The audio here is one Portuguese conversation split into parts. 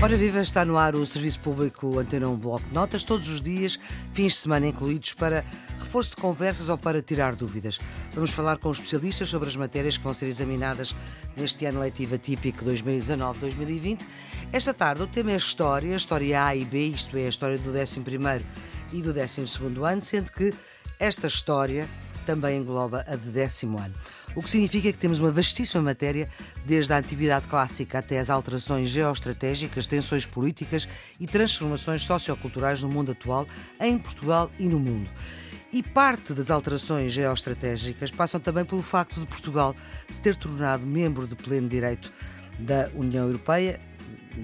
Ora Viva está no ar o Serviço Público Antena 1 Bloco de Notas, todos os dias, fins de semana incluídos, para reforço de conversas ou para tirar dúvidas. Vamos falar com especialistas sobre as matérias que vão ser examinadas neste ano letivo atípico 2019-2020. Esta tarde o tema é História, História A e B, isto é, a história do 11º e do 12º ano, sendo que esta história também engloba a de décimo ano. O que significa que temos uma vastíssima matéria, desde a antiguidade clássica até as alterações geoestratégicas, tensões políticas e transformações socioculturais no mundo atual, em Portugal e no mundo. E parte das alterações geoestratégicas passam também pelo facto de Portugal se ter tornado membro de pleno direito da União Europeia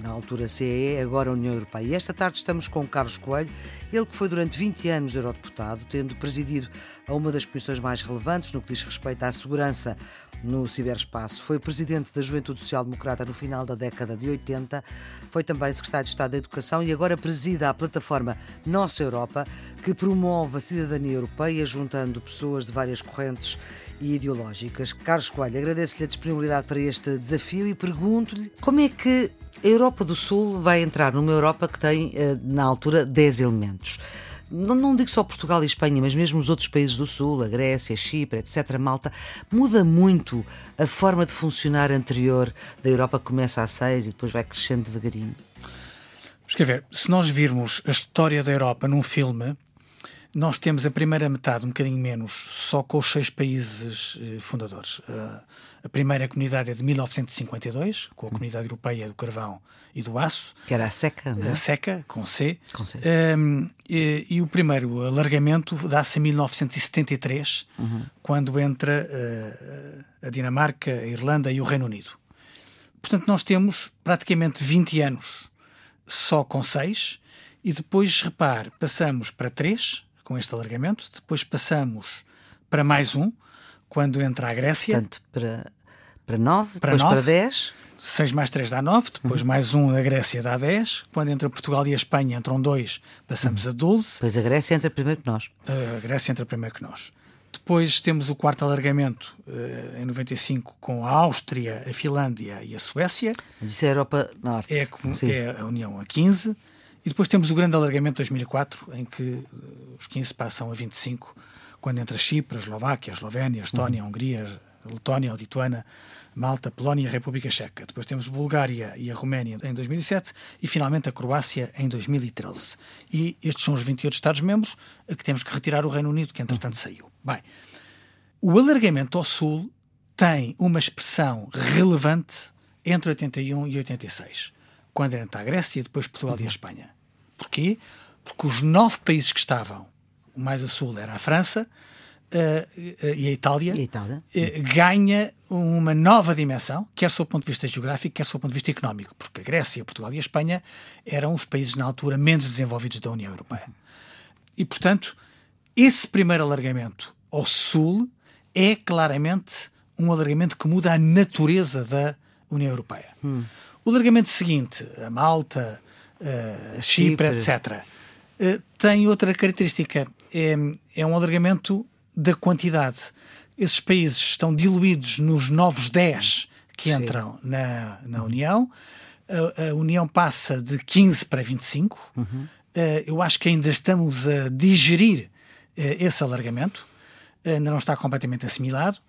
na altura CEE, agora União Europeia. E esta tarde estamos com Carlos Coelho, ele que foi durante 20 anos eurodeputado, tendo presidido a uma das comissões mais relevantes no que diz respeito à segurança no ciberespaço. Foi presidente da Juventude Social Democrata no final da década de 80, foi também secretário de Estado da Educação e agora presida a plataforma Nossa Europa, que promove a cidadania europeia juntando pessoas de várias correntes e ideológicas. Carlos Coelho, agradeço-lhe a disponibilidade para este desafio e pergunto-lhe como é que a Europa do Sul vai entrar numa Europa que tem, eh, na altura, 10 elementos. Não, não, digo só Portugal e Espanha, mas mesmo os outros países do Sul, a Grécia, Chipre, etc., Malta, muda muito a forma de funcionar anterior da Europa que começa a 6 e depois vai crescendo devagarinho. Mas quer ver, se nós virmos a história da Europa num filme, nós temos a primeira metade, um bocadinho menos, só com os seis países eh, fundadores. Uh, a primeira comunidade é de 1952, com a Comunidade Europeia do Carvão e do Aço. Que era a SECA, não é? A SECA, com C. Com C. Um, e, e, o primeiro alargamento dá-se em 1973, uhum. quando entra uh, a Dinamarca, a Irlanda e o Reino Unido. Portanto, nós temos praticamente 20 anos só com seis, e depois, repare, passamos para três, com este alargamento, depois passamos para mais um, quando entra a Grécia. Portanto, para, para 9, para depois 9, para 10. 6 mais 3 dá 9, depois uhum. mais um da Grécia dá 10. Quando entra Portugal e a Espanha entram dois, passamos uhum. a 12. Pois a Grécia entra primeiro que nós. A Grécia entra primeiro que nós. Depois temos o quarto alargamento uh, em 95 com a Áustria, a Finlândia e a Suécia. Mas isso é a Europa Norte. É, é a União a 15. E depois temos o grande alargamento de 2004, em que uh, os 15 passam a 25 quando entra Chipre, a Eslováquia, a Eslovénia, a Estónia, a Hungria, a Letónia, a Lituânia, Malta, Polónia e a República Checa. Depois temos Bulgária e a Roménia em 2007 e finalmente a Croácia em 2013. E estes são os 28 Estados-membros a que temos que retirar o Reino Unido, que entretanto saiu. Bem, o alargamento ao Sul tem uma expressão relevante entre 81 e 86, quando entra a Grécia, depois Portugal e a Espanha. Porquê? Porque os nove países que estavam o mais a sul era a França, uh, uh, e a Itália, e a Itália. Uh, ganha uma nova dimensão, quer do ponto de vista geográfico, quer do ponto de vista económico, porque a Grécia, Portugal e a Espanha eram os países na altura menos desenvolvidos da União Europeia. E, portanto, esse primeiro alargamento ao sul é claramente um alargamento que muda a natureza da União Europeia. Hum. O alargamento seguinte, a Malta, a Chipre, Chipre. etc., tem outra característica é, é um alargamento da quantidade. Esses países estão diluídos nos novos 10 que entram na, na União. A, a, União passa de 15 para 25. Uhum. Uh, eu acho que ainda estamos a digerir uh, esse alargamento. ainda não está completamente assimilado.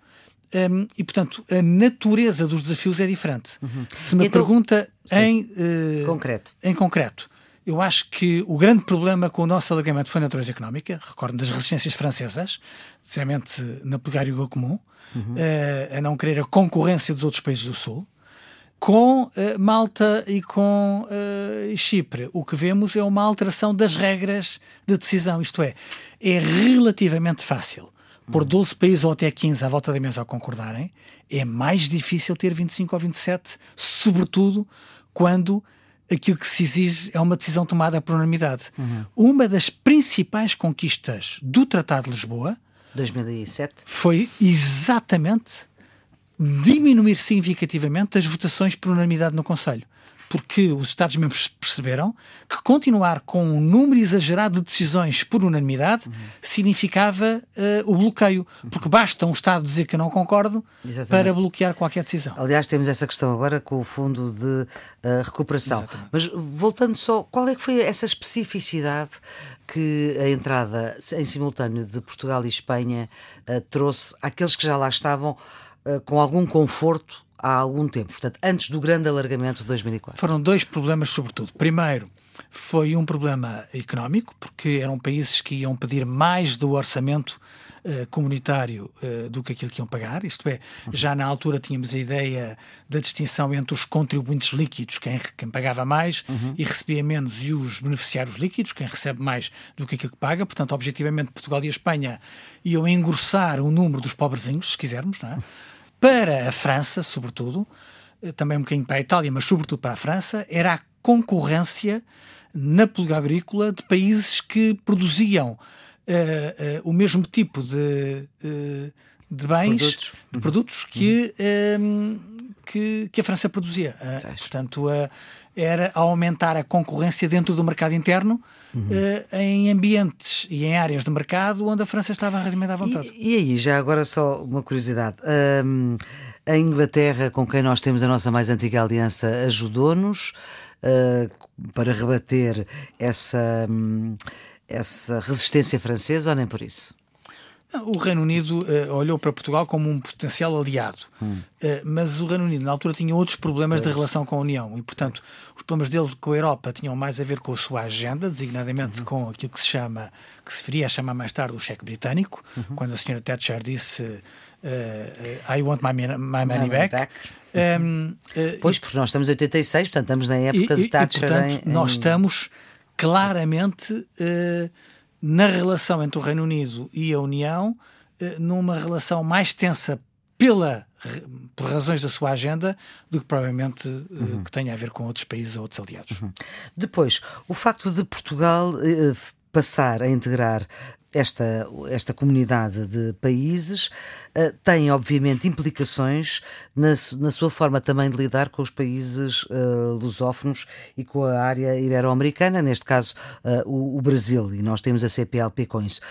Um, e, portanto, a natureza dos desafios é diferente. Uhum. Se me então, pergunta em, uh, concreto. em concreto, eu acho que o grande problema com o nosso alargamento foi a natureza económica. Recordo das resistências francesas, sinceramente na pegar o comum, uhum. uh, a não querer a concorrência dos outros países do Sul. Com uh, Malta e com Chipre, o que vemos é uma alteração das regras de decisão. Isto é, é relativamente fácil por 12 uhum. países ou até 15 à volta da mesa a concordarem, é mais difícil ter 25 ou 27, sobretudo quando aquilo que se exige é uma decisão tomada por unanimidade. Uhum. Uma das principais conquistas do Tratado de Lisboa 2007 foi exatamente diminuir significativamente as votações por unanimidade no Conselho. Porque os Estados-membros perceberam que continuar com um número exagerado de decisões por unanimidade uhum. significava uh, o bloqueio, porque basta um Estado dizer que eu não concordo Exatamente. para bloquear qualquer decisão. Aliás, temos essa questão agora com o Fundo de uh, Recuperação. Exatamente. Mas voltando só, qual é que foi essa especificidade que a entrada em simultâneo de Portugal e Espanha uh, trouxe àqueles que já lá estavam com algum conforto há algum tempo, portanto, antes do grande alargamento de 2004? Foram dois problemas, sobretudo. Primeiro, foi um problema económico, porque eram países que iam pedir mais do orçamento uh, comunitário uh, do que aquilo que iam pagar. Isto é, já na altura tínhamos a ideia da distinção entre os contribuintes líquidos, quem, quem pagava mais uhum. e recebia menos, e os beneficiários líquidos, quem recebe mais do que aquilo que paga. Portanto, objetivamente, Portugal e a Espanha iam engrossar o número dos pobrezinhos, se quisermos, não é? Para a França, sobretudo, eh, também um bocadinho para a Itália, mas sobretudo para a França, era a concorrência na política agrícola de países que produziam uh, uh, o mesmo tipo de, uh, de bens, produtos. de produtos que, uhum. que, que, a França produzia. portanto, era aumentar a concorrência dentro do mercado interno uhum. em ambientes e em áreas de mercado onde a França estava realmente à vontade. E, e aí, já agora só uma curiosidade. Um, a Inglaterra, com quem nós temos a nossa mais antiga aliança, ajudou-nos uh, para rebater essa, um, essa resistência francesa ou nem por isso? O Reino Unido uh, olhou para Portugal como um potencial aliado, hum. uh, mas o Reino Unido na altura tinha outros problemas de relação com a União e, portanto, os problemas dele com a Europa tinham mais a ver com a sua agenda, designadamente uhum. com aquilo que se chama, que se viria a chamar mais tarde o cheque britânico, uhum. quando a senhora Thatcher disse uh, I want my, my money back. back. Um, pois, porque nós estamos em 86, portanto estamos na época e, de Thatcher. E, portanto, em, em... nós estamos claramente na relação entre o Reino Unido e a União, eh, numa relação mais tensa pela por razões da sua agenda do que provavelmente eh, uhum. que tenha a ver com outros países ou outros aliados. Uhum. Depois, o facto de Portugal eh, passar a integrar esta, esta comunidade de países uh, tem, obviamente, implicações na, na sua forma também de lidar com os países uh, lusófonos e com a área ibero-americana, neste caso uh, o, o Brasil, e nós temos a CPLP com isso.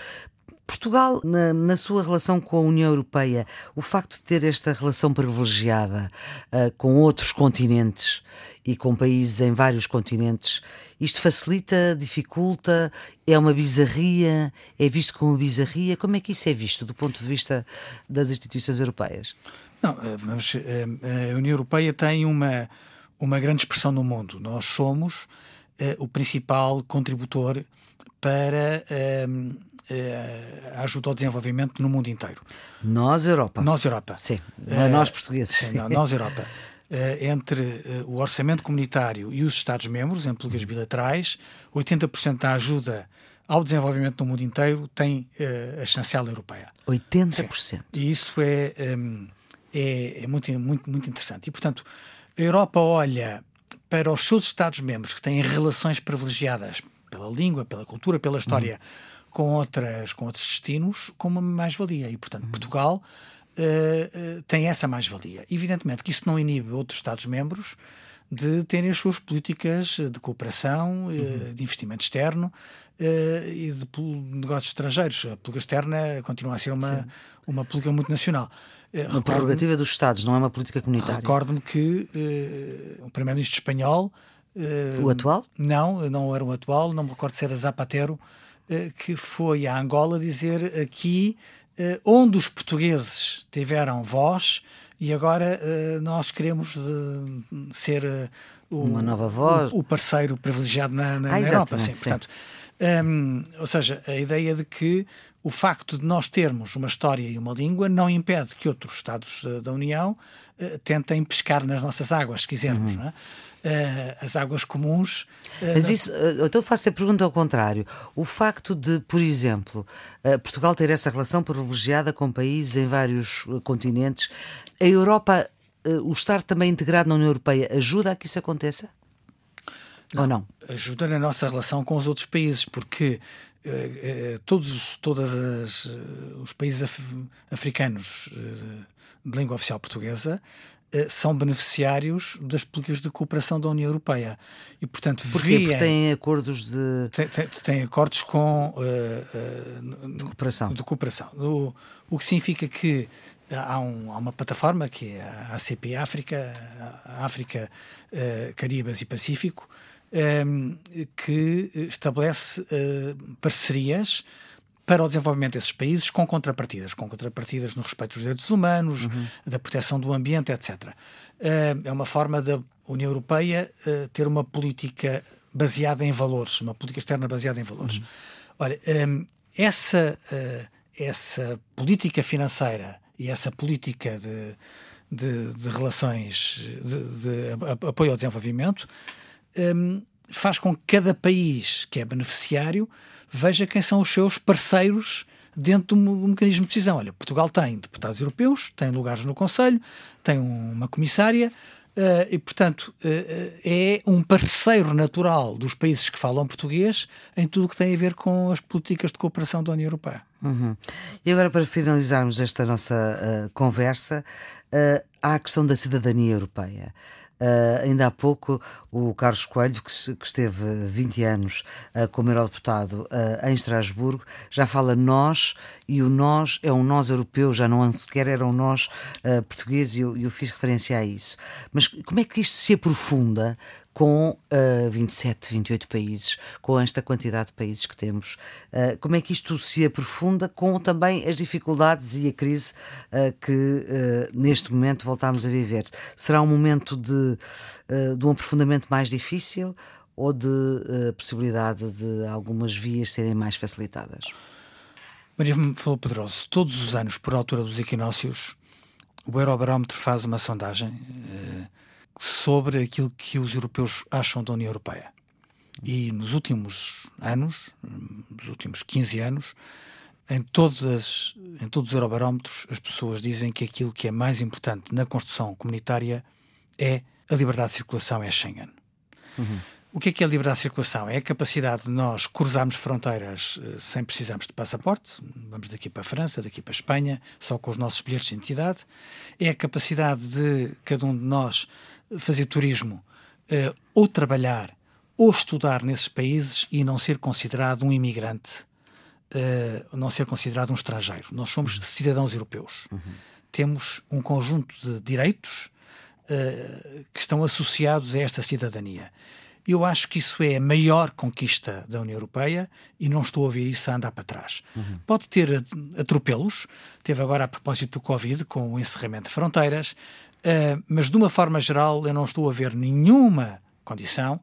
Portugal, na, na, sua relação com a União Europeia, o facto de ter esta relação privilegiada uh, com outros continentes e com países em vários continentes, isto facilita, dificulta, é uma bizarria, é visto como uma bizarria? Como é que isso é visto do ponto de vista das instituições europeias? Não, eh, vamos, eh, a União Europeia tem uma, uma grande expressão no mundo. Nós somos o principal contributor para uh, a ajuda ao desenvolvimento no mundo inteiro. Nós, Europa. Nós, Europa. Sim, uh, nós portugueses. Sim, nós, Europa. Uh, entre uh, o orçamento comunitário e os Estados-membros, em políticas bilaterais, 80% da ajuda ao desenvolvimento no mundo inteiro tem uh, a chancela europeia. 80%? Sim. E isso é, um, é, é, muito, muito, muito interessante. E, portanto, a Europa olha para os seus Estados-membros que têm relações privilegiadas pela língua, pela cultura, pela história uhum. com, outras, com outros destinos como uma mais-valia. E, portanto, uhum. Portugal uh, uh, tem essa mais-valia. Evidentemente que isso não inibe outros Estados-membros de terem as suas políticas de cooperação, eh, uhum. de investimento externo e de negócios estrangeiros. A política externa continua a ser uma, uma política muito nacional. Uma prerrogativa dos Estados, não é uma política comunitária. Recordo-me que o primeiro-ministro espanhol o atual? Não, não era o atual, não me recordo se era Zapatero, que foi a Angola dizer aqui uh, onde os portugueses tiveram voz e agora uh, nós queremos uh, ser o, uma nova voz, o, parceiro privilegiado na, na, ah, na Europa. Sim, portanto, um, ou seja, a ideia de que o facto de nós termos uma história e uma língua não impede que outros Estados da União tentem pescar nas nossas águas, se quisermos. Uhum. Uh, as águas comuns. Uh, Mas isso, uh, então faço a pergunta ao contrário. O facto de, por exemplo, Portugal ter essa relação privilegiada com países em vários continentes, a Europa, o estar também integrado na União Europeia, ajuda a que isso aconteça? Não, Ou não? Ajuda na nossa relação com os outros países, porque todos todas as, os países af, africanos de língua oficial portuguesa uh, são beneficiários das políticas de cooperação da União Europeia. E, portanto, Porquê? Porque têm acordos de. Tem, tem, tem acordos com. Uh, de cooperação. De cooperação. O, o que significa que há, um, há, uma plataforma que é a ACP África, a África, uh, Caribas e Pacífico, que estabelece uh, parcerias para o desenvolvimento desses países com contrapartidas, com contrapartidas no respeito dos direitos humanos, uhum. da proteção do ambiente, etc. Uh, é uma forma da União Europeia uh, ter uma política baseada em valores, uma política externa baseada em valores. Uhum. Olha, ehm, essa, essa política financeira e essa política de, de, de relações, de, de, apoio ao desenvolvimento, um, faz com que cada país que é beneficiário veja quem são os seus parceiros dentro do mecanismo de decisão. Olha, Portugal tem deputados europeus, tem lugares no Conselho, tem uma comissária, Uh, e, portanto, uh, é um parceiro natural dos países que falam português em tudo o que tem a ver com as políticas de cooperação da União Europeia. Uhum. E agora, para finalizarmos esta nossa uh, conversa, há a questão da cidadania europeia. Uh, ainda há pouco, o Carlos Coelho, que, que esteve 20 anos uh, como eurodeputado uh, em Estrasburgo, já fala nós, e o nós é um nós europeu, já não sequer era um nós português, e eu, eu fiz referência a isso. Mas como é que isto se aprofunda com uh, 27, 28 países, com esta quantidade de países que temos. Uh, como é que isto se aprofunda com também as dificuldades e a crise uh, que uh, neste momento voltamos a viver? Será um momento de, de um aprofundamento mais difícil ou de possibilidade de algumas vias serem mais facilitadas? Maria falou Pedroso, todos os anos, por altura dos equinócios, o Eurobarómetro faz uma sondagem sobre aquilo que os europeus acham da União Europeia. E nos últimos anos, nos últimos 15 anos, em, todas, em todos os eurobarómetros, as pessoas dizem que aquilo que é mais importante na construção comunitária é a liberdade de circulação, é Schengen. Uhum. O que é que é a liberdade de circulação? É a capacidade de nós cruzarmos fronteiras eh, sem precisarmos de passaporte, vamos daqui para a França, daqui para a Espanha, só com os nossos bilhetes de identidade. É a capacidade de cada um de nós fazer turismo uh, ou trabalhar ou estudar nesses países e não ser considerado um imigrante, não ser considerado um estrangeiro. Nós somos uhum. cidadãos europeus. Uhum. Temos um conjunto de direitos que estão associados a esta cidadania. Eu acho que isso é a maior conquista da União Europeia e não estou a ver isso a andar para trás. Uhum. Pode ter atropelos, teve agora a propósito do Covid, com o encerramento de fronteiras, Uh, mas de uma forma geral, eu não estou a ver nenhuma condição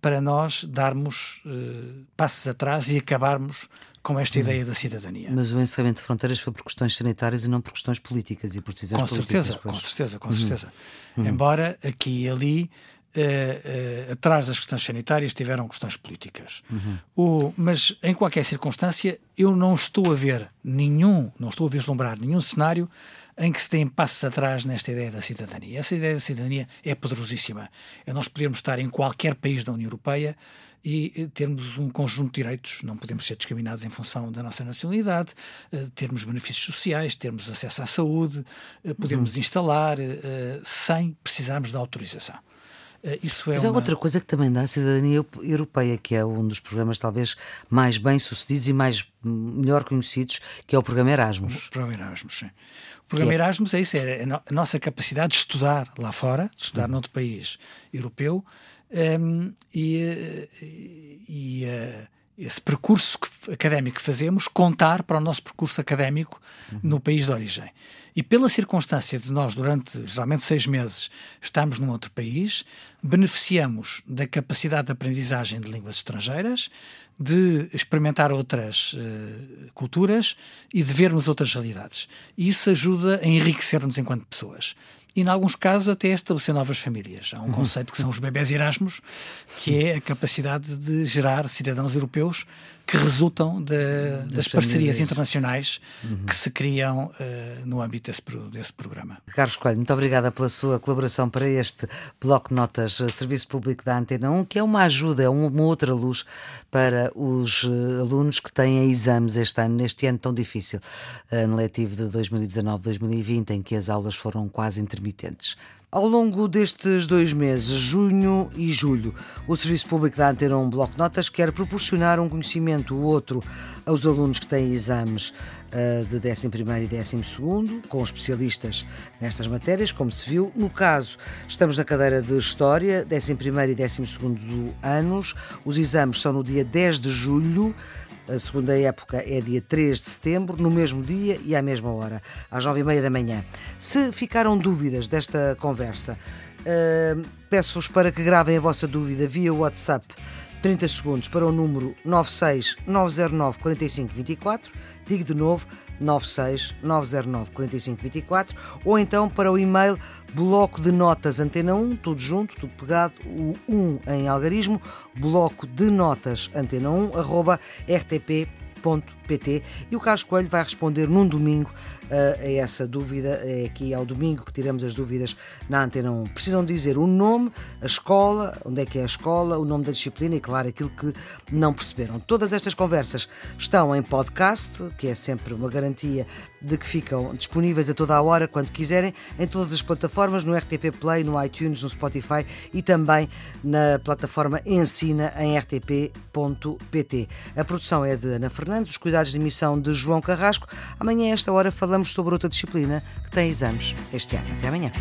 para nós darmos uh, passos atrás e acabarmos com esta hum. ideia da cidadania. Mas o encerramento de fronteiras foi por questões sanitárias e não por questões políticas e por decisões com políticas. Certeza, com certeza, com uhum. certeza. Uhum. Embora aqui e ali Uh, uh, atrás das questões sanitárias tiveram questões políticas. Uhum. O, mas em qualquer circunstância, eu não estou a ver nenhum, não estou a vislumbrar nenhum cenário em que se tem passos atrás nesta ideia da cidadania. Essa ideia da cidadania é poderosíssima. É nós podermos estar em qualquer país da União Europeia e termos um conjunto de direitos, não podemos ser discriminados em função da nossa nacionalidade, eh, termos benefícios sociais, termos acesso à saúde, eh, podemos uhum. instalar eh, sem precisarmos de autorização. Isso é Mas há uma... outra coisa que também dá a cidadania europeia, que é um dos programas talvez mais bem sucedidos e mais melhor conhecidos, que é o programa Erasmus. O programa Erasmus, sim. O programa é? Erasmus é isso, é a nossa capacidade de estudar lá fora, de estudar uhum. noutro país europeu, um, e, e uh, esse percurso académico que fazemos contar para o nosso percurso académico uhum. no país de origem. E pela circunstância de nós, durante geralmente seis meses, estamos num outro país, beneficiamos da capacidade de aprendizagem de línguas estrangeiras, de experimentar outras uh, culturas e de vermos outras realidades. E isso ajuda a enriquecer-nos enquanto pessoas. E, em alguns casos, até estabelecer novas famílias. Há um uhum. conceito que são os bebés Erasmus, que é a capacidade de gerar cidadãos europeus que resultam de, das, das parcerias internacionais uhum. que se criam uh, no âmbito desse, desse programa. Carlos Coelho, muito obrigada pela sua colaboração para este Bloco de Notas eh, Serviço Público da Antena 1, que é uma ajuda, é uma outra luz para os uh, alunos que têm exames este ano, neste ano tão difícil, ano letivo de 2019-2020, em que as aulas foram quase intermitentes. Ao longo destes dois meses, junho e julho, o Serviço Público da Antena 1 Bloco Notas quer proporcionar um conhecimento ou outro aos alunos que têm exames uh, de 11º e 12º, com especialistas nestas matérias, como se viu. No caso, estamos na cadeira de História, 11º e 12º anos. Os exames são no dia 10 de julho. A segunda época é dia 3 de setembro, no mesmo dia e à mesma hora, às 9h30 da manhã. Se ficaram dúvidas desta conversa, uh, peço-vos para que gravem a vossa dúvida via WhatsApp 30 segundos para o número 96 909 4524. Digo de novo, 96 909 4524 ou então para o e-mail bloco de notas antena 1, tudo junto, tudo pegado, o 1 em algarismo, bloco de notas antena 1, arroba rtp pt e o Carlos Coelho vai responder num domingo uh, a essa dúvida. É aqui ao domingo que tiramos as dúvidas na Antena 1. Precisam dizer o nome, a escola, onde é que é a escola, o nome da disciplina e, claro, aquilo que não perceberam. Todas estas conversas estão em podcast, que é sempre uma garantia de que ficam disponíveis a toda a hora, quando quiserem, em todas as plataformas, no RTP Play, no iTunes, no Spotify e também na plataforma Ensina em rtp.pt. A produção é de Ana Fernandes, os cuidados de emissão de João Carrasco. Amanhã, a esta hora, falamos sobre outra disciplina que tem exames este ano. Até amanhã.